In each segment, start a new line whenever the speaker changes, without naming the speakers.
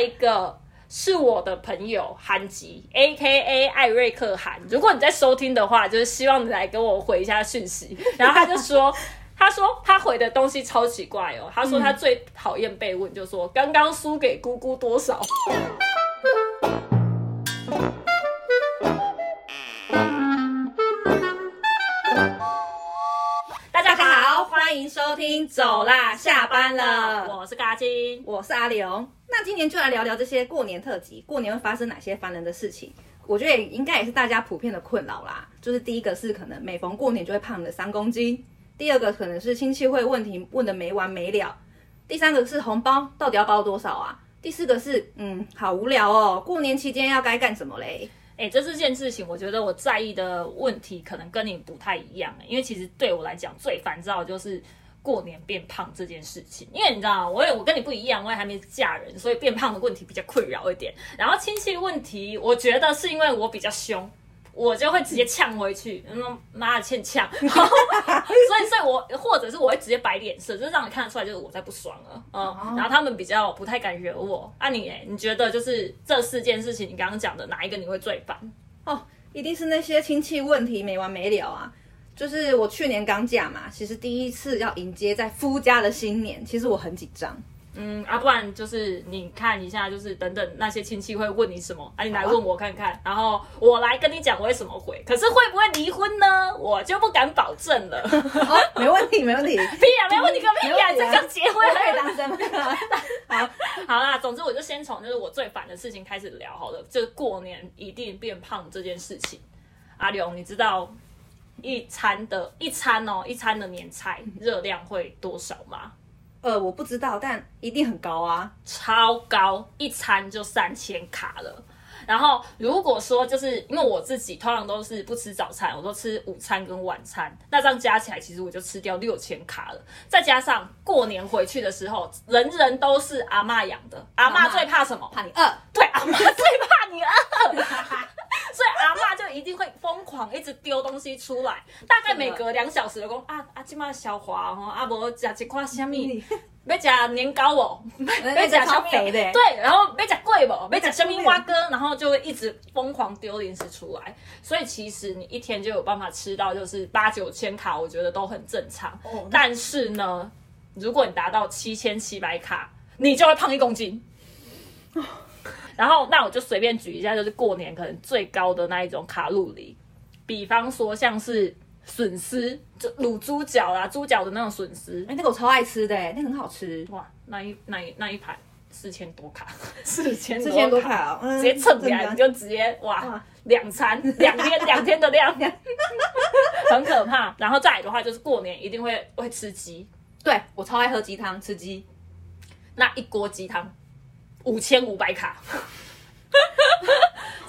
一个是我的朋友韩吉，A K A 艾瑞克韩。如果你在收听的话，就是希望你来跟我回一下讯息。然后他就说，他说他回的东西超奇怪哦。他说他最讨厌被问，就说刚刚输给姑姑多少。大家好，
欢迎收听，走啦，下班了。
我是嘎金。
我是阿刘，那今年就来聊聊这些过年特辑，过年会发生哪些烦人的事情？我觉得也应该也是大家普遍的困扰啦。就是第一个是可能每逢过年就会胖了三公斤，第二个可能是亲戚会问题问的没完没了，第三个是红包到底要包多少啊？第四个是嗯，好无聊哦，过年期间要该干什么嘞？
哎、这四件事情，我觉得我在意的问题可能跟你不太一样、欸，因为其实对我来讲最烦躁的就是过年变胖这件事情。因为你知道，我也我跟你不一样，我也还没嫁人，所以变胖的问题比较困扰一点。然后亲戚问题，我觉得是因为我比较凶。我就会直接呛回去，嗯，妈的欠呛，所以所以我或者是我会直接摆脸色，就是让你看得出来，就是我在不爽了，嗯，然后他们比较不太敢惹我。啊你，哎，你觉得就是这四件事情，你刚刚讲的哪一个你会最烦？
哦，一定是那些亲戚问题没完没了啊！就是我去年刚嫁嘛，其实第一次要迎接在夫家的新年，其实我很紧张。
嗯，啊，不然就是你看一下，就是等等那些亲戚会问你什么，啊，你来问我看看，然后我来跟你讲我会怎么回。可是会不会离婚呢？我就不敢保证了。
哦，没问题，没问题。
屁呀、没问题个屁呀、
没问题啊
这刚结婚
我可以当真吗？好，
好啦，总之我就先从就是我最烦的事情开始聊好了，就是过年一定变胖这件事情。阿刘，你知道一餐的一餐哦，一餐的年菜热量会多少吗？
呃，我不知道，但一定很高啊。
超高，一餐就三千卡了。然后如果说就是因为我自己通常都是不吃早餐，我都吃午餐跟晚餐，那这样加起来其实我就吃掉六千卡了。再加上过年回去的时候，人人都是阿妈养的，阿妈最怕什么？
怕你饿，
对，阿妈最怕你饿，所以阿妈就一定会疯狂一直丢东西出来，大概每隔两小时就讲啊啊，今麦消化吼，啊无食一块虾米，要食年糕哦，要食
超肥的欸
对，然后要食贵不，要食虾米蛙哥，然后就会一直疯狂丢零食出来，所以其实你一天就有办法吃到就是八九千卡，我觉得都很正常。
哦
但是呢，如果你达到七千七百卡，你就会胖一公斤。然后，那我就随便举一下，就是过年可能最高的那一种卡路里，比方说像是笋丝，就卤猪脚啦，猪脚的那种笋丝，
哎、那个我超爱吃的、那个很好吃，
哇，那一那一那一盘四千多卡，四千
四千多卡、哦，嗯
直接称起来你就直接哇
哇，
两餐两天两天的量，很可怕。然后再来的话，就是过年一定会会吃鸡，
对我超爱喝鸡汤，吃鸡。
那一锅鸡汤五千五百卡，是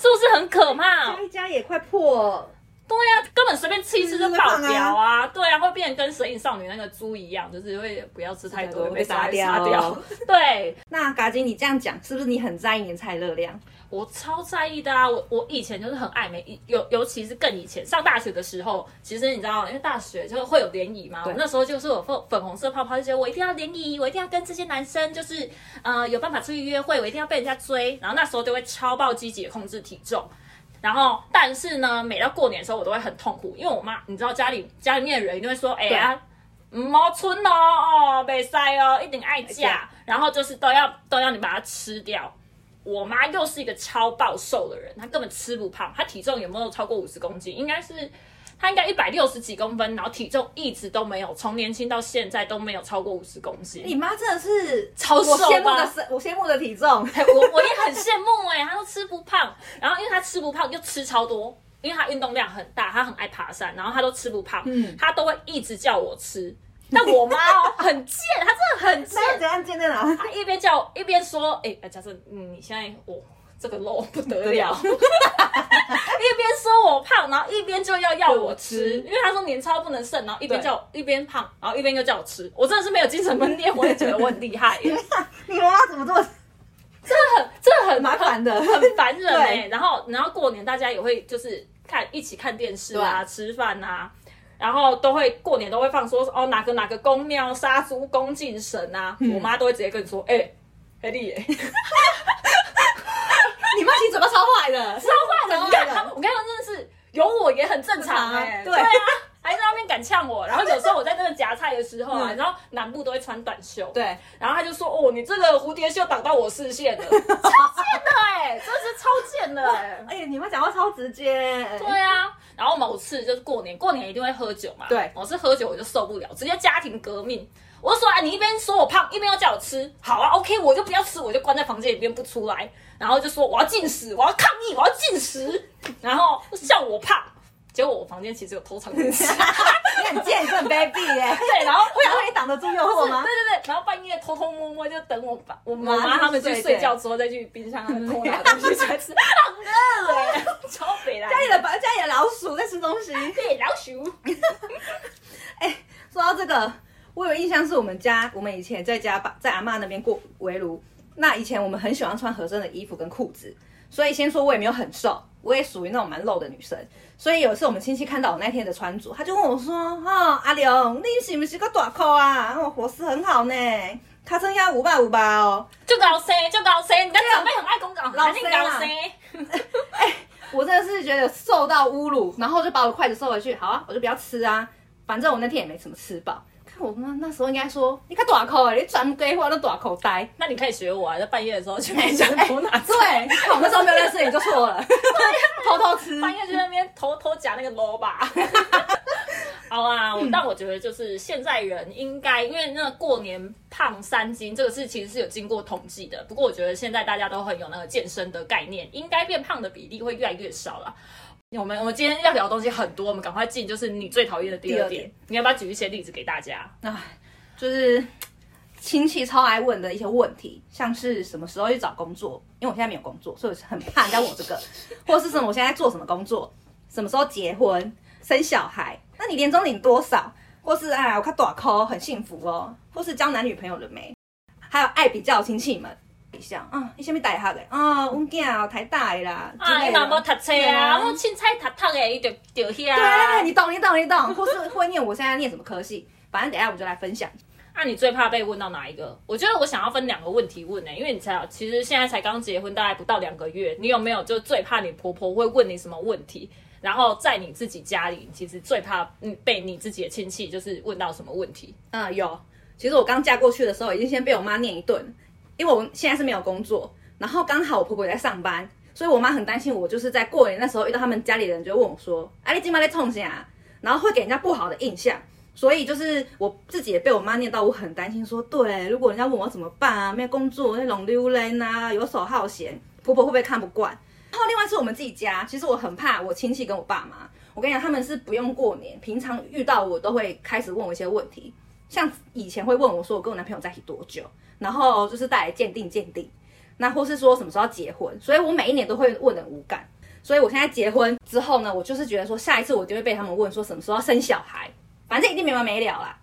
不是很可怕？
加一加也快破，
对呀、根本随便吃一次就爆
嗯
表啊！对啊，会变成跟《神隐少女》那个猪一样，就是会不要吃太多，
被
被杀
杀掉
杀掉。对，
那嘎金，你这样讲是不是你很在意年菜热量？
我超在意的啊！我我以前就是很爱美，尤尤其是更以前上大学的时候，其实你知道，因为大学就会有联谊嘛，我那时候就是有粉粉红色泡泡，就觉得我一定要联谊，我一定要跟这些男生就是呃有办法出去约会，我一定要被人家追，然后那时候就会超爆积极的控制体重。然后，但是呢，每到过年的时候，我都会很痛苦，因为我妈，你知道家里家里面的人一定会说，哎、呀，唔好春哦，哦，袂使哦，一定爱
嫁
嫁，然后就是都要都要你把它吃掉。我妈又是一个超暴瘦的人，她根本吃不胖，她体重有没有超过五十公斤？应该是她应该一百六十几公分，然后体重一直都没有，从年轻到现在都没有超过五十公斤。
你妈真的是
超瘦
我羡慕的身，我羡慕的体重。
我我也很羡慕哎、她都吃不胖，然后因为她吃不胖又吃超多，因为她运动量很大，她很爱爬山，然后她都吃不胖，
嗯
她都会一直叫我吃。但我妈哦 很贱，她真的很贱，
那怎样贱在哪？
她一边叫一边说，哎、欸，假设嗯你现在我、这个肉不得了，一边说我胖，然后一边就要要我吃，因为他说年超不能剩，然后一边叫我一边胖，然后一边又叫我吃，我真的是没有精神分裂，我也觉得我很厉害耶。
你妈妈怎么这么
这很这很
麻烦的？
很烦人哎、
对
然后然后过年大家也会就是看一起看电视啊，吃饭啊，然后都会过年都会放说哦哪个哪个公庙杀猪恭敬神啊，
嗯。
我妈都会直接跟你说，哎、欸，黑丽耶，
坏的，超坏的，你看他，
我跟他真的是有我也很正常哎，对啊，还在那边敢呛我，然后有时候我在那个夹菜的时候啊，然后南部都会穿短袖，
对，
然后他就说哦，你这个蝴蝶袖挡到我视线了，超贱的哎，真是超贱的哎，
哎，你们讲话超直接，
对啊。然后某次就是过年，过年一定会喝酒嘛。
对，
我是喝酒我就受不了，直接家庭革命。我就说啊，你一边说我胖，一边要叫我吃，好啊，OK，我就不要吃，我就关在房间里边不出来，然后就说我要进食，我要抗议，我要进食，然后笑我胖。结果我房间其实有偷藏东西，
你很贱，你很卑鄙耶。
对，然后
会让你挡得住诱惑吗
对？对对，然后半夜偷偷摸摸就等我爸我妈他们去
去睡
睡觉之后再去冰箱偷拿东西出来吃，好饿哎，超肥啦
家里的把家里的老鼠在吃东西。
对老鼠。
说到这个，我有印象是我们家，我们以前在家把在阿妈那边过围炉。那以前我们很喜欢穿合身的衣服跟裤子，所以先说我也没有很瘦，我也属于那种蛮露的女生。所以有一次我们亲戚看到我那天的穿着，他就问我说：“哦，阿刘，你是不是个大裤啊？我，伙食很好呢，他称要五百五百哦。
就高生，就高生，你的长辈很爱公讲，
老
肯定高生。
我真的是觉得受到侮辱，然后就把我的筷子收回去。好啊，我就不要吃啊，反正我那天也没怎么吃饱。看我妈那时候应该说，你看大口哎，你转给我都大口呆。
那你可以学我啊，在半夜的时候去冰箱偷拿出来，
对，我那时候没有认识你就错了，偷偷吃。
半夜就在那边偷偷夹那个萝卜。好啊，我但我觉得就是现在人应该，因为那个过年胖三斤这个事其实是有经过统计的。不过我觉得现在大家都很有那个健身的概念，应该变胖的比例会越来越少了。我们我们今天要聊的东西很多，我们赶快进就是你最讨厌的第二点。你要不要举一些例子给大家？
啊，就是亲戚超爱问的一些问题，像是什么时候去找工作，因为我现在没有工作，所以我很怕人家问我这个，或是什么我现在做什么工作，什么时候结婚、生小孩，那你年终领多少，或是哎，我看短扣很幸福哦，或是交男女朋友了没，还有爱比较的亲戚们。像啊，你什么大学的啊？阮囝台大的啦，之
啊，
类的
伊嘛无读册啊，
啊
我凊彩读读的，伊就就遐。
对你懂你懂你懂，或是会念我现在念什么科系，反正等下我们就来分享。
那、你最怕被问到哪一个？我觉得我想要分两个问题问呢、因为你才其实现在才刚结婚，大概不到两个月，你有没有就最怕你婆婆会问你什么问题？然后在你自己家里，其实最怕嗯被你自己的亲戚就是问到什么问题？
嗯，有。其实我刚嫁过去的时候，已经先被我妈念一顿，因为我现在是没有工作，然后刚好我婆婆也在上班，所以我妈很担心我，就是在过年那时候遇到他们家里人，就问我说：“啊，你今晚在冲啥？”然后会给人家不好的印象。所以就是我自己也被我妈念到，我很担心说，对，如果人家问我怎么办啊，没有工作，那种溜人啊，游手好闲，婆婆会不会看不惯？然后另外是我们自己家，其实我很怕我亲戚跟我爸妈，我跟你讲，他们是不用过年，平常遇到我都会开始问我一些问题，像以前会问我说我跟我男朋友在一起多久，然后就是带来鉴定鉴定，那或是说什么时候要结婚，所以我每一年都会问的无感。所以我现在结婚之后呢，我就是觉得说下一次我就会被他们问说什么时候要生小孩，反正一定没完没了啦。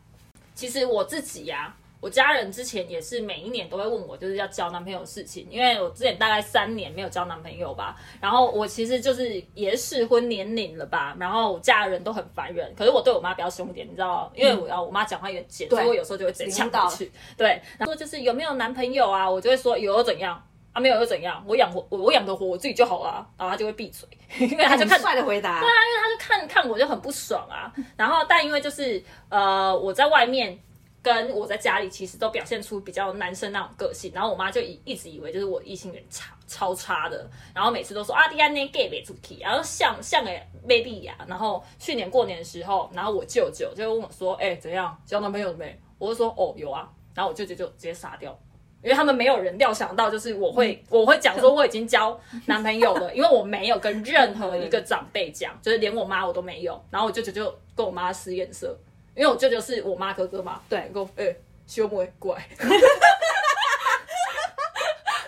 其实我自己呀、我家人之前也是每一年都会问我，就是要交男朋友的事情，因为我之前大概三年没有交男朋友吧，然后我其实就是也适婚年龄了吧，然后我家人都很烦人，可是我对我妈比较凶一点，你知道，因为我要我妈讲话有点尖，所以我有时候就会直接呛过去，对，然后就是有没有男朋友啊，我就会说有又怎样。啊，没有又怎样？我养活我我养得活我自己就好了，然后他就会闭嘴，因为他就看
帅的回答，
对啊，因为他就看看我就很不爽啊。然后，但因为就是呃，我在外面跟我在家里其实都表现出比较男生那种个性，然后我妈就一一直以为就是我异性缘差超差的，然后每次都说啊，你安那 gay 没出去，然后像像个 baby 呀。然后去年过年的时候，然后我舅舅就问我说，哎、怎样交男朋友了没？我就说哦有啊，然后我舅舅就直接傻掉。因为他们没有人料想到，就是我会我会讲说我已经交男朋友了，因为我没有跟任何一个长辈讲，就是连我妈我都没有。然后我舅舅就跟我妈使眼色，因为我舅舅是我妈哥哥嘛，
对
跟我哎修妹过来。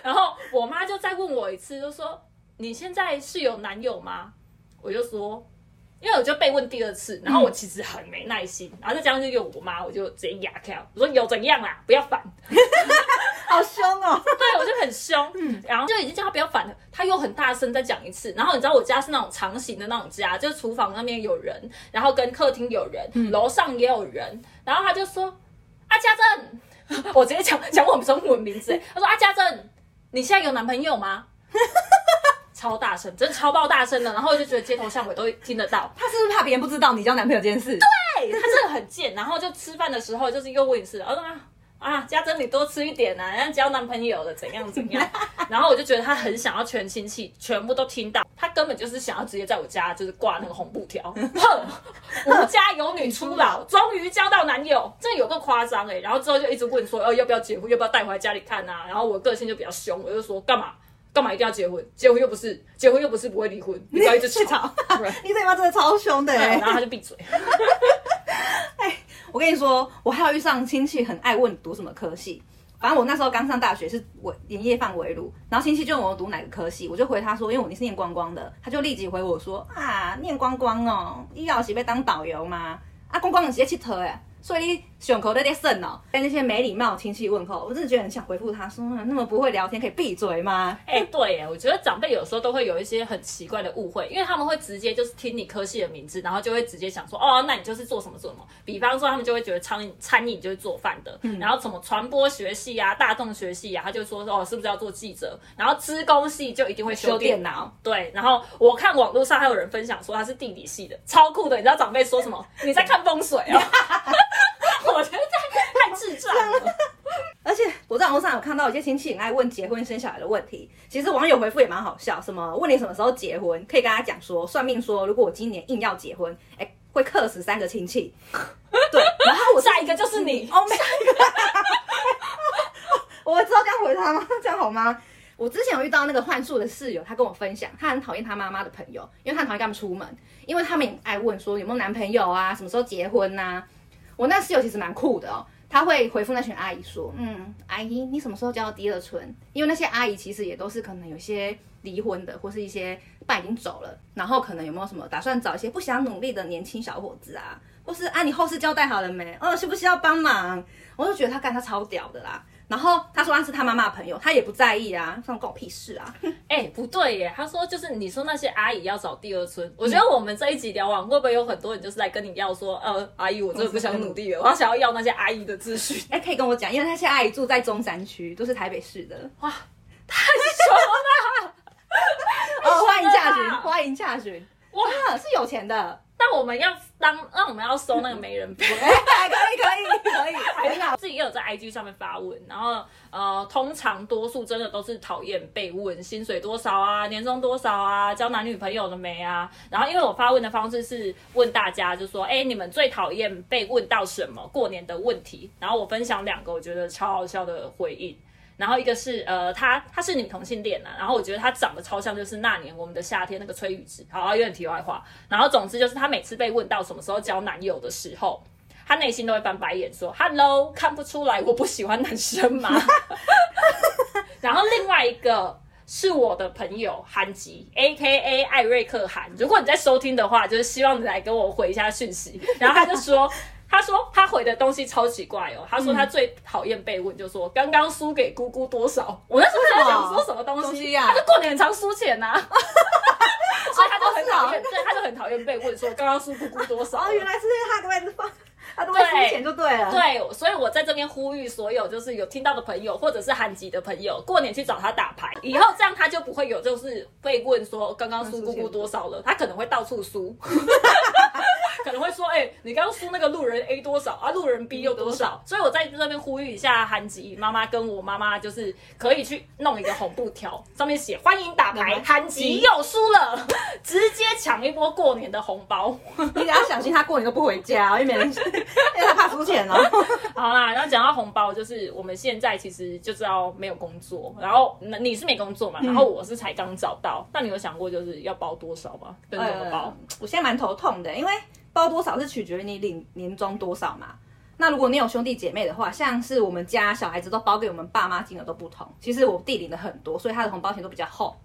然后我妈就再问我一次，就说你现在是有男友吗？我就说。因为我就被问第二次，然后我其实很没耐心，然后再加上就有我妈，我就直接哑开，我说有怎样啦，不要烦。
好 凶哦。
对，我就很凶，然后就已经叫他不要烦了，他又很大声再讲一次。然后你知道我家是那种长形的那种家，就是厨房那边有人，然后跟客厅有人，楼上也有人。然后他就说：“阿，家珍，我直接讲讲我们中文名字，他说：阿，家珍，你现在有男朋友吗？” 超大声，真的超爆大声的，然后我就觉得街头巷尾都听得到。
他是不是怕别人不知道你交男朋友这件事？
对他真的很贱，然后就吃饭的时候就是又问一次，我说啊啊，家珍你多吃一点啊，人家交男朋友了，怎样怎样。然后我就觉得他很想要全亲戚全部都听到，他根本就是想要直接在我家就是挂那个红布条，哼，我家有女初老，终于交到男友，这有个夸张哎。然后之后就一直问说，哦要不要结婚，要不要带回来家里看啊？然后我个性就比较凶，我就说干嘛干嘛一定要结婚？结婚又不是结婚又不是不会离婚，你不要一直吵。
你嘴巴真的超凶的哎。
然后他就闭嘴。
哎，我跟你说，我还有遇上亲戚很爱问读什么科系。反正我那时候刚上大学是我研业范围路，然后亲戚就问我读哪个科系，我就回他说，因为我你是念光光的，他就立即回我说啊，念光光哦，医药系被当导游吗？啊，光光直接去投诶。所以胸口在在渗哦，跟那些没礼貌亲戚问候，我真的觉得很想回复他说，那么不会聊天，可以闭嘴吗？
哎，对耶，我觉得长辈有时候都会有一些很奇怪的误会，因为他们会直接就是听你科系的名字，然后就会直接想说，哦，那你就是做什么做什么。比方说，他们就会觉得餐饮餐饮就是做饭的，嗯然后什么传播学系啊、大众学系啊，他就说哦，是不是要做记者？然后资工系就一定会修电脑，对。然后我看网络上还有人分享说他是地理系的，超酷的。你知道长辈说什么？你在看风水啊？我觉得太太智障了，
而且我在网络上有看到有些亲戚很爱问结婚生小孩的问题，其实网友回复也蛮好笑，什么问你什么时候结婚，可以跟他讲说算命说如果我今年硬要结婚，哎，会克死三个亲戚。对，然后我
下一个就是你，
哦，下一个，我知道这样回他吗？这样好吗？我之前有遇到那个幻术的室友，他跟我分享，他很讨厌他妈妈的朋友，因为他很讨厌他们出门，因为他们爱问说有没有男朋友啊，什么时候结婚呐。我那室友其实蛮酷的哦，他会回复那群阿姨说：“嗯，阿姨，你什么时候交第二春？”因为那些阿姨其实也都是可能有些离婚的，或是一些爸已经走了，然后可能有没有什么打算找一些不想努力的年轻小伙子啊，或是啊，你后事交代好了没？哦，需不需要帮忙？我就觉得他干他超屌的啦。然后他说他是他妈妈的朋友，他也不在意啊，算关我屁事啊！
哎，不对耶，他说就是你说那些阿姨要找第二春，我觉得我们这一集聊完，会不会有很多人就是来跟你要说，呃，阿姨，我真的不想努力了，我想要要那些阿姨的资讯。
哎，可以跟我讲，因为那些阿姨住在中山区，都是台北市的。哇，
太凶了！
哦，欢迎洽询，欢迎洽询。哇，是有钱的。
那我们要当，那我们要收那个媒人费，可
以可以可以，很好。
自己也有在 IG 上面发问，然后呃，通常多数真的都是讨厌被问薪水多少啊，年终多少啊，交男女朋友了没啊？然后因为我发问的方式是问大家，就说，哎，你们最讨厌被问到什么过年的问题？然后我分享两个我觉得超好笑的回应。然后一个是呃，她她是女同性恋呐，然后我觉得她长得超像就是那年我们的夏天那个崔宇植，好有点题外话。然后总之就是她每次被问到什么时候交男友的时候，她内心都会翻白眼说：“Hello，看不出来我不喜欢男生吗？”然后另外一个是我的朋友韩吉，A K A 艾瑞克韩，如果你在收听的话，就是希望你来跟我回一下讯息。然后他就说。他说他回的东西超奇怪哦。他说他最讨厌被问，就说刚刚输给姑姑多少。我那时候在想说什么东西呀？他就过年常输钱呐，所以他就很讨厌，对，他就很讨厌被问说刚刚输姑姑多少。
哦，原来是他在放，他都会输钱就对了。
对，所以我在这边呼吁所有就是有听到的朋友，或者是韩籍的朋友，过年去找他打牌，以后这样他就不会有就是被问说刚刚输姑姑多少了，他可能会到处输。可能会说，哎，你刚刚输那个路人 A 多少啊？路人 B 又多少？所以我在这边呼吁一下韩吉妈妈跟我妈妈，就是可以去弄一个红布条，上面写欢迎打牌，韩吉又输了，直接抢一波过年的红包。
你要小心他过年都不回家，因为没人，因为他怕输钱哦。
好啦，然后讲到红包，就是我们现在其实就知道没有工作，然后你是没工作嘛，然后我是才刚找到。那你有想过就是要包多少吗？跟怎么包？
我现在蛮头痛的，因为。包多少是取决于你领年终多少嘛？那如果你有兄弟姐妹的话，像是我们家小孩子都包给我们爸妈金额都不同。其实我弟领的很多，所以他的红包钱都比较厚。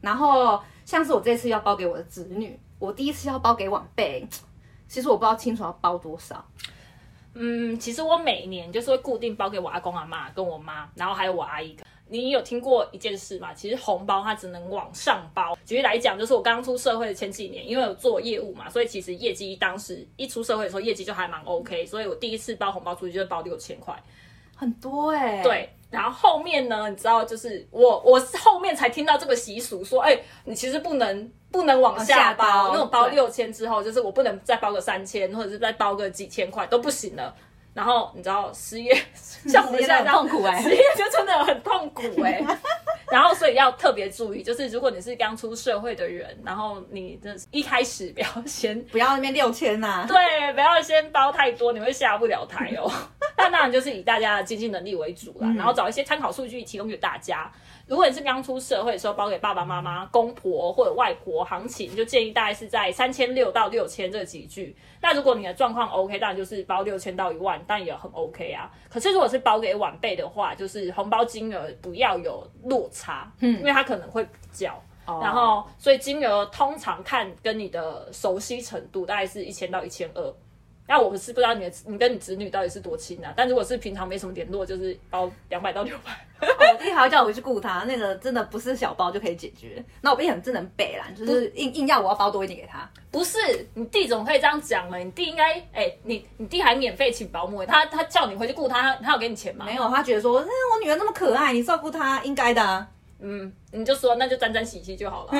然后像是我这次要包给我的子女，我第一次要包给晚辈，其实我不知道清楚要包多少。
嗯，其实我每年就是会固定包给我阿公阿妈跟我妈，然后还有我阿姨。你有听过一件事吗？其实红包它只能往上包。举例来讲，就是我刚出社会的前几年，因为有做业务嘛，所以其实业绩当时一出社会的时候，业绩就还蛮 OK。所以我第一次包红包出去就是包六千块，
很多哎。
对，然后后面呢，你知道，就是我我后面才听到这个习俗，说，哎，你其实不能不能往下包，那种包六千之后，就是我不能再包个三千，或者是再包个几千块都不行了。然后你知道失业，像我们现在这样
痛苦哎
失业就真的很痛苦哎、然后所以要特别注意，就是如果你是刚出社会的人，然后你的一开始不要先
不要那边六千呐。
对，不要先包太多，你会下不了台哦。那当然就是以大家的经济能力为主啦，然后找一些参考数据提供给大家。如果你是刚出社会的时候包给爸爸妈妈、公婆或者外婆，行情就建议大概是在三千六到六千这几句。那如果你的状况 OK，当然就是包六千到一万，但也很 OK 啊。可是如果是包给晚辈的话，就是红包金额不要有落差，嗯，因为他可能会比较。然后，所以金额通常看跟你的熟悉程度，大概是一千到一千二。那我是不知道你的你跟你子女到底是多亲啊？但如果是平常没什么联络，就是包两百到六百。
我弟还要叫我回去雇他，那个真的不是小包就可以解决。那我弟很真的很北蓝，就是硬硬要我要包多一点给他。
不是你弟怎么可以这样讲呢？你弟应该哎、你你弟还免费请保姆、他他叫你回去雇他，他他有给你钱吗？
没有，他觉得说，哎，我女儿那么可爱，你照顾她应该的啊。
嗯，你就说那就沾沾喜气就好了。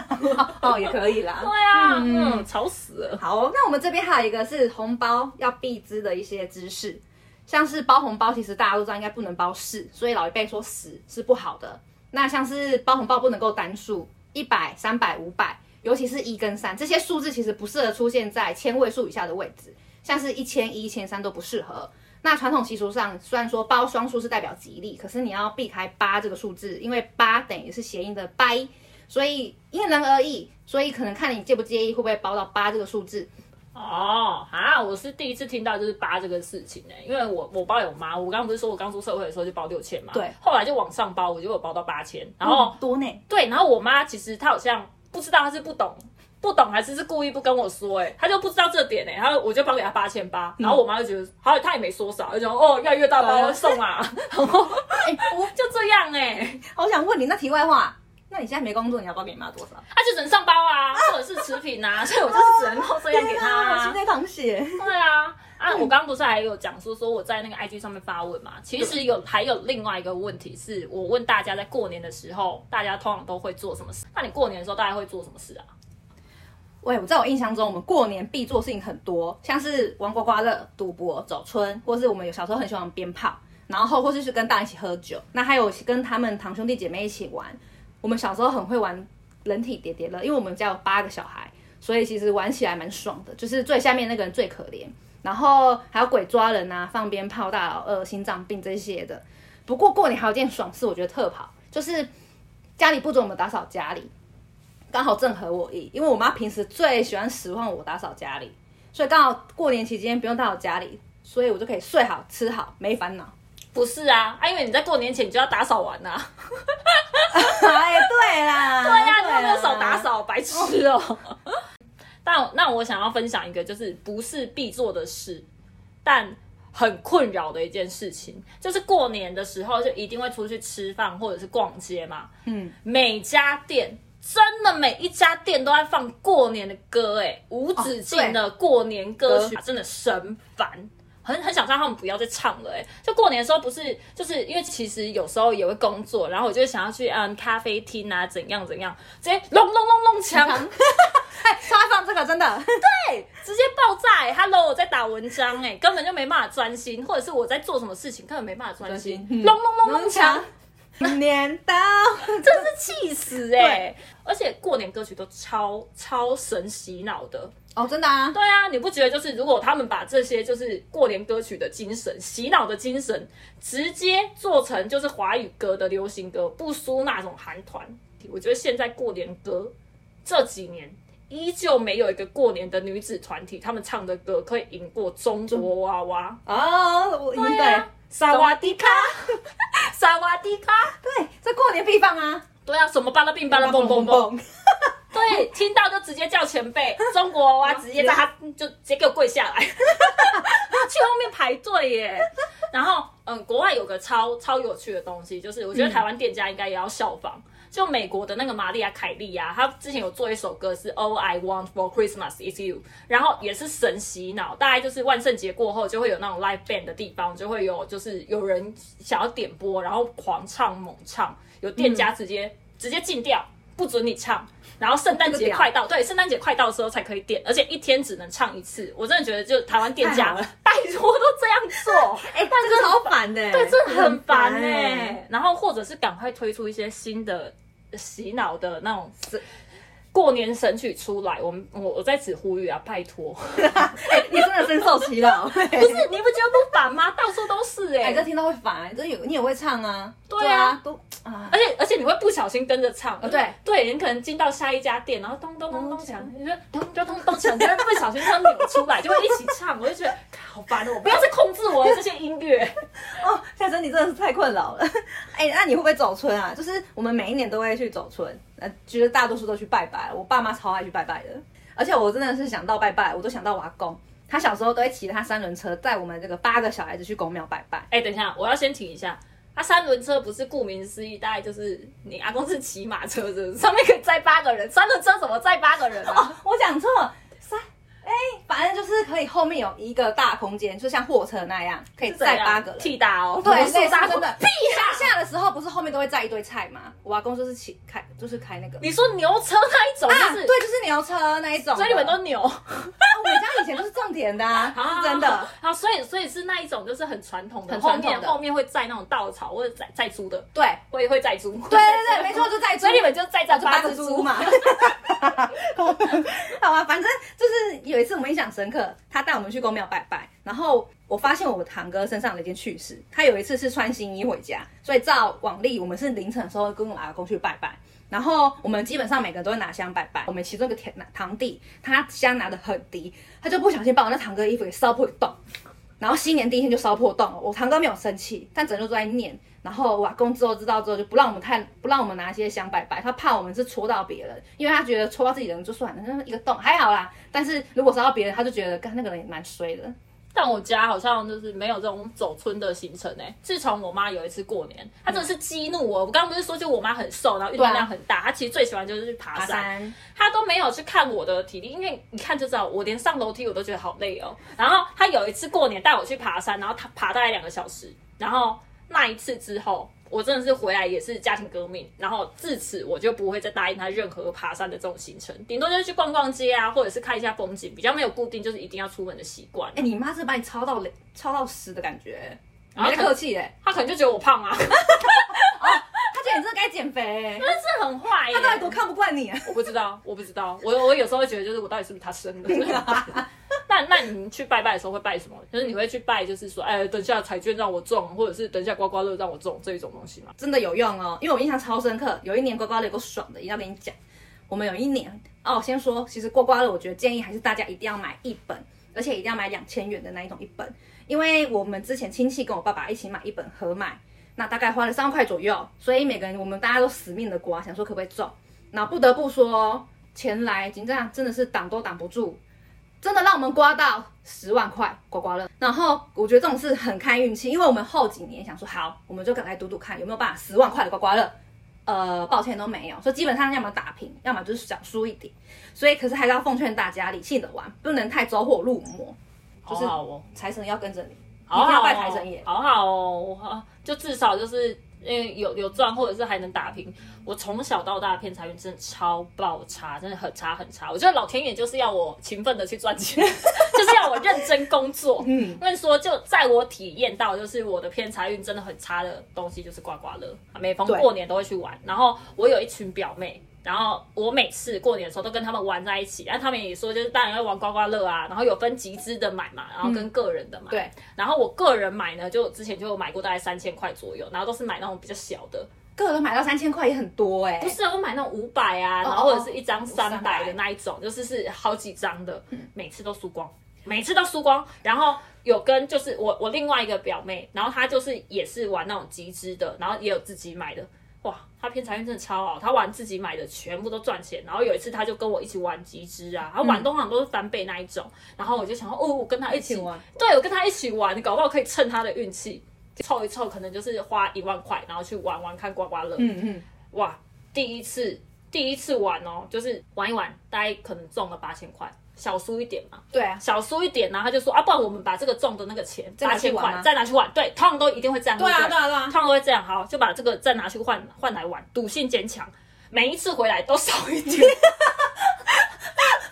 哦，也可以啦。
对啊，嗯，吵死了。
好，那我们这边还有一个是红包要必知的一些知识，像是包红包，其实大家都知道应该不能包四，所以老一辈说十是不好的。那像是包红包不能够单数，一百、三百、五百，尤其是一跟三这些数字其实不适合出现在千位数以下的位置，像是一千一、一千三都不适合。那传统习俗上，虽然说包双数是代表吉利，可是你要避开八这个数字，因为八等于是谐音的掰，所以因人而异，所以可能看你介不介意会不会包到八这个数字。
哦，啊，我是第一次听到就是八这个事情呢、因为我我包有妈，我刚刚不是说我刚出社会的时候就包六千嘛，
对，
后来就往上包，我就有包到八千，然后、
多呢，
对，然后我妈其实她好像不知道，她是不懂。不懂还是是故意不跟我说、哎，她就不知道这点哎、然后我就包给他八千八，然后我妈就觉得，好，他也没说啥，就说哦，越来越大包
对
送啊，然后
哎、我
就这样哎、
好想问你，那题外话，那你现在没工作，你要包给你妈多少？
她就只能上包啊，或者是持平啊，所以我就是只能够这样给她、啊。
心内淌血。
对啊，啊，我刚刚不是还有讲说说我在那个 IG 上面发问嘛？其实有还有另外一个问题是，我问大家在过年的时候，大家通常都会做什么事？那你过年的时候大家会做什么事啊？
喂，我在我印象中，我们过年必做事情很多，像是玩刮刮乐、赌博、走春，或是我们有小时候很喜欢鞭炮，然后或是去跟大人一起喝酒。那还有跟他们堂兄弟姐妹一起玩。我们小时候很会玩人体叠叠乐，因为我们家有八个小孩，所以其实玩起来蛮爽的。就是最下面那个人最可怜，然后还有鬼抓人啊、放鞭炮、大老二、心脏病这些的。不过过年还有件爽事，我觉得特好，就是家里不准我们打扫家里。刚好正合我意，因为我妈平时最喜欢使唤我打扫家里，所以刚好过年期间不用打扫家里，所以我就可以睡好吃好，没烦恼。
不是啊，啊，因为你在过年前你就要打扫完呐、啊。
哎，对啦，
对呀、你有没有少打？扫？白痴哦、但那我想要分享一个，就是不是必做的事，但很困扰的一件事情，就是过年的时候就一定会出去吃饭或者是逛街嘛。
嗯，
每家店真的每一家店都在放过年的歌，哎，无止境的过年歌曲，真的神烦。很很想让他们不要再唱了、哎，就过年的时候不是，就是因为其实有时候也会工作，然后我就会想要去嗯咖啡厅啊，怎样怎样，直接隆隆隆隆锵，
哎，他放这个真的，
对，直接爆炸、欸、，Hello，我在打文章、哎，根本就没办法专心，或者是我在做什么事情，根本没办法专心，
嗯。
隆隆隆隆锵，
年到，
真是气死哎、而且过年歌曲都超超神洗脑的，
哦，真的啊，
对啊，你不觉得就是如果他们把这些就是过年歌曲的精神、洗脑的精神，直接做成就是华语歌的流行歌，不输那种韩团，我觉得现在过年歌这几年。依旧没有一个过年的女子团体，他们唱的歌可以赢过中国娃娃。
哦，对
对啊，萨瓦迪卡，萨瓦迪卡。
对，这过年必放啊，
对啊，什么巴拉冰巴拉蹦蹦蹦，对，听到就直接叫前辈，中国娃娃直接在他就直接给我跪下来，去后面排队耶。然后，嗯，国外有个超超有趣的东西，就是我觉得台湾店家应该也要效仿。就美国的那个玛丽亚凯莉啊，她之前有做一首歌是 All I Want for Christmas Is You，然后也是神洗脑，大概就是万圣节过后就会有那种 live band 的地方，就会有就是有人想要点播，然后狂唱猛唱，有店家直接、直接禁掉，不准你唱。然后圣诞节快到，对，圣诞节快到的时候才可以点，而且一天只能唱一次。我真的觉得，就台湾店家
太好了
太托都这样做，
哎、这个超烦的、
对，真的很烦哎、
哎、
然后或者是赶快推出一些新的洗脑的那种
是
过年神曲出来，我们我我在此呼吁啊，拜托，
哎、你真的深受其扰。不
不是你不觉得不烦吗？到处都是哎、
哎、这听到会烦、哎，这有你也会唱啊？
对啊
都啊，
而且而且你会不小心跟着唱，
哦对
对，你可能进到下一家店，然后咚咚咚咚响，你就咚咚咚咚响，你 就会不小心这样扭出来，就会一起唱，我就觉得好烦哦，我不要 再控制我的这些音乐。
哦，夏珍你真的是太困扰了。哎、那你会不会走村啊？就是我们每一年都会去走村，呃，觉得大多数都去拜拜。我爸妈超爱去拜拜的，而且我真的是想到拜拜，我都想到我阿公，他小时候都会骑着他三轮车载我们这个八个小孩子去公庙拜拜。
哎、等一下，我要先停一下。它三轮车不是顾名思义，大概就是你阿公是骑马车的，上面可以载八个人。三轮车怎么载八个人啊？
我讲错了哎、反正就是可以后面有一个大空间，就像货车那样，可以载八个人。
替打哦，
对，
速大
对真的。屁乡下的时候不是后面都会载一堆菜吗？我阿公就是骑开，就是开那个
你说牛车那一种，
啊，
就是、
对，就是牛车那一种。
所以你们都牛，
啊我们家以前都是种田 的、啊，是真的。
好，所以所以是那一种，就是很传统的，
很传统的
后面会载那种稻草或者载载猪的，
对，
会会载猪。
对对对，没错，就在
所以你们就载着
八
八只猪
嘛。好啊，反正就是有一次我们印象深刻，他带我们去公庙拜拜，然后我发现我堂哥身上有一件趣事，他有一次是穿新衣回家，所以照往例，我们是凌晨的时候跟我阿公去拜拜。然后我们基本上每个人都会拿香拜拜。我们其中一个田堂弟，他香拿的很低，他就不小心把我那堂哥衣服给烧破洞。然后新年第一天就烧破洞了，我堂哥没有生气，但整路都在念。然后我阿公之后知道之后就不让我们太不让我们拿一些香拜拜，他怕我们是戳到别人，因为他觉得戳到自己人就算了，那一个洞还好啦。但是如果烧到别人，他就觉得干那个人也蛮衰的。
但我家好像就是没有这种走村的行程诶、自从我妈有一次过年，她真的是激怒我。我刚刚不是说就我妈很瘦，然后运动量很大，她其实最喜欢就是去爬。山，她都没有去看我的体力，因为你看就知道，我连上楼梯我都觉得好累哦。然后她有一次过年带我去爬山，然后她爬大概两个小时，然后那一次之后，我真的是回来也是家庭革命，然后自此我就不会再答应他任何爬山的这种行程，顶多就是去逛逛街啊，或者是看一下风景，比较没有固定就是一定要出门的习惯。
哎、你妈是把你操到累操到死的感觉，没在客气哎，
她可能就觉得我胖啊，
她 觉得你真的该减肥欸，
但是很坏耶、
她到底多看不惯你啊？
我不知道，我不知道，我我有时候会觉得，就是我到底是不是他生的？那那你去拜拜的时候会拜什么？就是你会去拜，就是说，哎，等下彩券让我中，或者是等下刮刮乐让我中这一种东西吗？
真的有用哦，因为我印象超深刻。有一年刮刮乐有个爽的，一定要跟你讲。我们有一年哦，先说，其实刮刮乐，我觉得建议还是大家一定要买一本，而且一定要买两千元的那一种一本，因为我们之前亲戚跟我爸爸一起买一本合买，那大概花了三万块左右，所以每个人我们大家都死命的刮，想说可不可以中。那不得不说，钱来紧张真的是挡都挡不住，真的让我们刮到十万块刮刮乐。然后我觉得这种事很看运气，因为我们后几年想说好，我们就来赌赌看有没有办法十万块的刮刮乐。呃，抱歉都没有，所以基本上要么打平，要么就是小输一点。所以可是还是要奉劝大家理性的玩，不能太走火入魔。就是财神要跟着你，
好好哦
一定要拜财神爷。
好好哦，就至少就是因为有有赚，或者是还能打平。我从小到大偏财运真的超爆差，真的很差很差。我觉得老天爷就是要我勤奋的去赚钱，就是要我认真工作。
嗯，
我跟你说，就在我体验到，就是我的偏财运真的很差的东西，就是刮刮乐。每逢过年都会去玩，然后我有一群表妹。然后我每次过年的时候都跟他们玩在一起，然后他们也说就是当然要玩刮刮乐啊，然后有分集资的买嘛，然后跟个人的买。
对，
然后我个人买呢，就之前就有买过大概三千块左右，然后都是买那种比较小的，
个人买到三千块也很多哎、
不是我买那种五百啊，然后或者是一张三百的那一种，就是是好几张的，每次都输光，每次都输光。然后有跟就是我我另外一个表妹，然后她就是也是玩那种集资的，然后也有自己买的。哇，他偏财运真的超好，他玩自己买的全部都赚钱。然后有一次他就跟我一起玩集资啊，他玩通常都是翻倍那一种。然后我就想说，哦，我跟他一起
一起玩，
对我跟他一起玩，搞不好可以蹭他的运气，凑一凑，可能就是花一万块，然后去玩玩看刮刮乐。
嗯嗯，
哇，第一次第一次玩哦，就是玩一玩，大概可能中了八千块，小输一点嘛，
对啊，
小输一点，然后他就说啊，不然我们把这个中的那个钱
再
八千块
拿去玩
再拿去玩，对，通常都一定会这样，
对啊，对啊，对啊。
通，常都会这样，好，就把这个再拿去换换来玩，赌性坚强，每一次回来都少一点，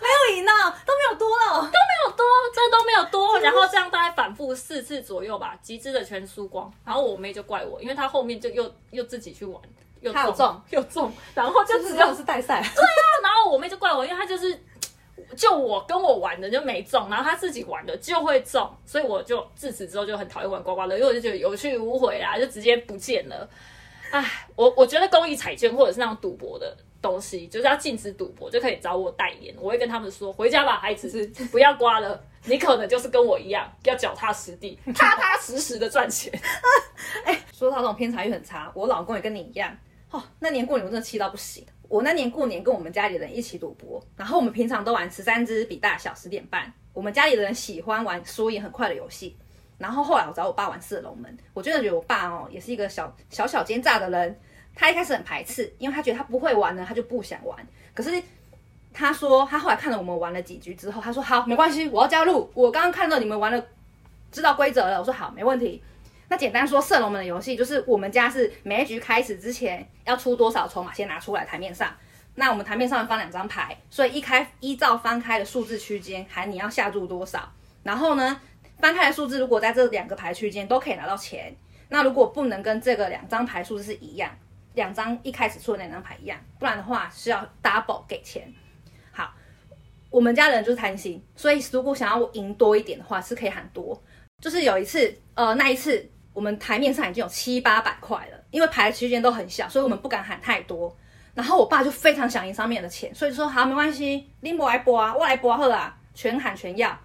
没有赢呢，都没有多了，
没有多，真的都没有多。然后这样大概反复四次左右吧，集资的全输光。然后我妹就怪我，因为她后面就又又自己去玩，又
中
又中，然后就只有
是代赛。
然后我妹就怪我，因为她就是就我跟我玩的就没中，然后他自己玩的就会中，所以我就自此之后就很讨厌玩刮刮乐，因为我就觉得有去无回啦，就直接不见了。唉，我我觉得公益彩券或者是那种赌博的东西，就是要禁止赌博，就可以找我代言。我会跟他们说，回家吧，孩子，不要刮了。你可能就是跟我一样，要脚踏实地、踏踏实实的赚钱。
哎，说到这种偏财运很差，我老公也跟你一样。哦，那年过年我真的气到不行。我那年过年跟我们家里人一起赌博，然后我们平常都玩十三支比大小十点半。我们家里的人喜欢玩输赢很快的游戏。然后后来我找我爸玩四龙门，我真的觉得我爸哦也是一个小小小奸诈的人。他一开始很排斥，因为他觉得他不会玩呢，他就不想玩。可是他说他后来看了我们玩了几局之后，他说好没关系，我要加入。我刚刚看到你们玩了，知道规则了。我说好没问题。那简单说，射龙门的游戏就是我们家是每一局开始之前要出多少筹码先拿出来台面上。那我们台面上放两张牌，所以一开依照翻开的数字区间喊你要下注多少，然后呢？翻开的数字如果在这两个牌区间都可以拿到钱，那如果不能跟这个两张牌数字是一样，两张一开始出的两张牌一样，不然的话是要 double 给钱。好，我们家人就是贪心，所以如果想要赢多一点的话，是可以喊多。就是有一次，呃，那一次我们台面上已经有七八百块了，因为牌区间都很小，所以我们不敢喊太多。然后我爸就非常想赢上面的钱，所以说好没关系，拎不来播啊，我来播好啦，全喊全要。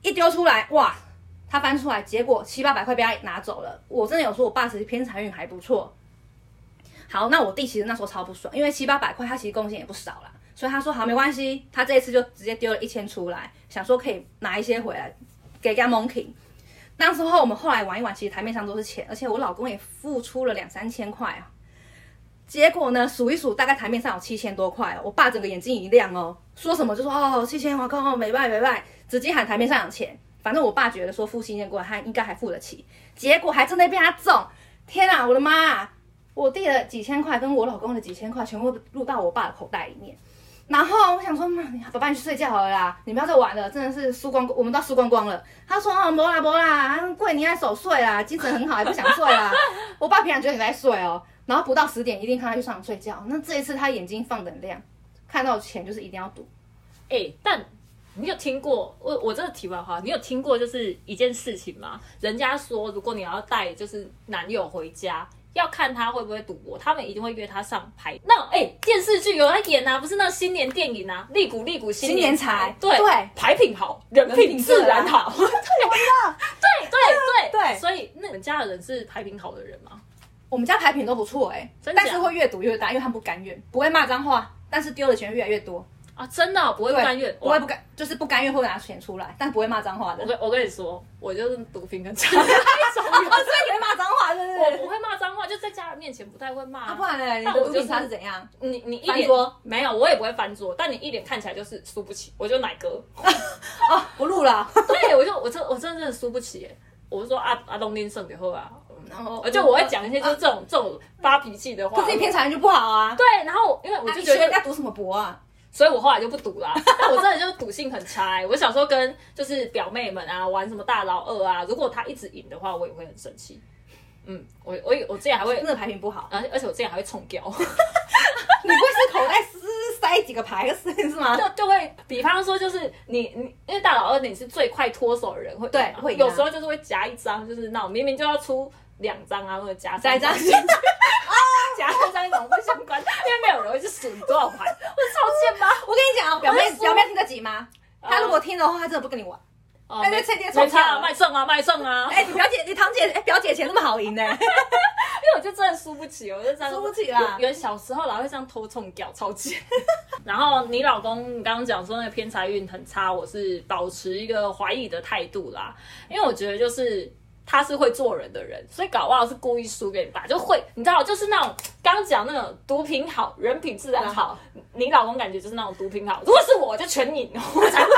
一丢出来，哇，他翻出来，结果七八百块被他拿走了。我真的有说，我爸其实偏财运还不错。好，那我弟其实那时候超不爽，因为七八百块他其实贡献也不少啦，所以他说好没关系，他这一次就直接丢了一千出来，想说可以拿一些回来给家 monkey。那时候我们后来玩一玩，其实台面上都是钱，而且我老公也付出了两三千块啊。结果呢，数一数，大概台面上有七千多块。我爸整个眼睛一亮哦，说什么就说哦，七千，我靠，没卖没卖。直接喊台面上有钱，反正我爸觉得说付新年过他应该还付得起，结果还真的被他中！天啊，我的妈！我弟的几千块跟我老公的几千块全部入到我爸的口袋里面。然后我想说，爸爸你去睡觉好了啦，你不要再玩了，真的是输光，我们都要输光光了。他说啊，没啦没啦，贵你还守睡啦，精神很好，还不想睡啦。我爸平常觉得你在睡哦，然后不到十点一定看他去上床睡觉。那这一次他眼睛放得很亮，看到钱就是一定要赌。
哎，但。你有听过我我这个题外话，你有听过就是一件事情吗？人家说如果你要带就是男友回家，要看他会不会赌博，他们一定会约他上牌。那哎，电视剧有在演啊，不是那新年电影啊，利股利股新年财，对对，牌品好，人品自然好。对对对 对。对，所以那你们家的人是牌品好的人吗？
我们家牌品都不错哎，但是会越赌越大，因为他不甘愿，不会骂脏话，但是丢的钱越来越多。
啊，真的不会不甘愿，
不会不甘，就是不甘愿会拿钱出来，但不会骂脏话的。
我跟我跟你说，我就是毒品跟
茶，所以你会骂脏话，是不是？
我不会骂脏话，就在家人面前不太会骂。
啊，不然呢？你的毒品茶是怎样？
你你一脸没有，我也不会翻桌，但你一脸看起来就是输不起。我就奶哥，
啊，不录了。
对，我就我真我真的输不起。我是说阿阿东林胜以后啊，然后就我会讲一些就是这种这种发脾气的话，
可是偏财就不好啊。
对，然后因为我就觉得
人家赌什么博啊？
所以我后来就不赌啦，但我真的就是赌性很差。我小时候跟就是表妹们啊玩什么大老二啊，如果他一直赢的话，我也会很生气。嗯，我我我之前还会
真的牌品不好，
而且而且我之前还会冲掉。
你不会是口袋撕塞几个牌是是吗？
就就会，比方说就是你你因为大老二你是最快脱手的人会
对会
有时候就是会夹一张，就是那种明明就要出两张啊或者夹
三张。
夹三张怎么不相关？因为没有人会去数你多少牌，我超贱吗？
我跟你讲啊，表妹表妹听得急吗？她如果听的话，她真的不跟你玩。
哦，没差啊，卖剩啊，卖剩啊！
哎，你表姐，你堂姐，哎，表姐钱那么好赢呢？因
为我就真的输不起，我就这样
输不起啦。
原小时候老会这样偷冲屌，超贱。然后你老公，你刚刚讲说那个偏财运很差，我是保持一个怀疑的态度啦，因为我觉得就是。他是会做人的人，所以搞不好是故意输给你打，就会你知道，就是那种刚讲那种毒品好，人品自然好。你老公感觉就是那种毒品好，如果是我就全你，我才不，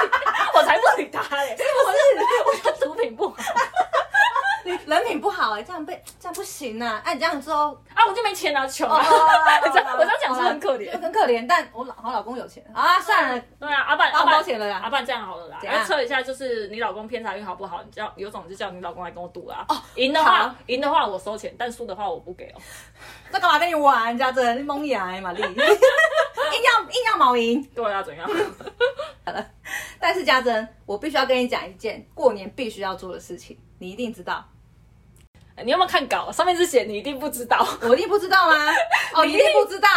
我才不理他嘞。是 不是？我毒品不好，
你人品不好哎，这样被这样不行呐。哎，你这样说
啊，我就没钱啊，穷啊。我这样讲是很可怜，
很可怜，但我老我老公有钱啊，算了，
对啊，阿爸
我
阿爸
包钱了啦
阿爸这样好了啦，要测一下，就是你老公偏财运好不好？你叫有种就叫你老公来跟我赌啊。哦，赢的话
好
赢的话我收钱，但输的话我不给哦。
那干嘛跟你玩？家珍蒙牙玛丽，硬要硬要毛赢。
对啊，怎样？
好了，但是家珍，我必须要跟你讲一件过年必须要做的事情，你一定知道。
你有没有看稿？上面是写你一定不知道。
我一定不知道吗？哦，你一定不知道。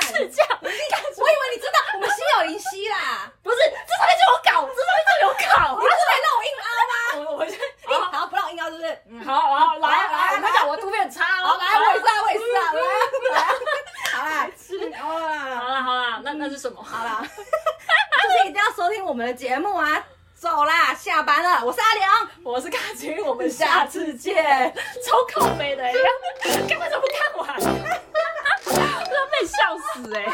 是这样，
我以为你知道，我们心有灵犀啦。
不是这上面就有稿，这上面就有稿
你。不是来让我硬凹吗？
我我先
好，好，不让我硬凹，是不是？嗯，
好好来
好来
来，我跟你讲，我图片很差哦。
好，来，我也是啊，我也是啊，来，来，好啦，好
好
啦，
了好了，那那是什么？
好啦，就是一定要收听我们的节目啊！走啦，下班了，我是阿良，
我是卡金，我们下次见。超靠背的哎呀，干嘛怎么不看完，真的被笑死哎、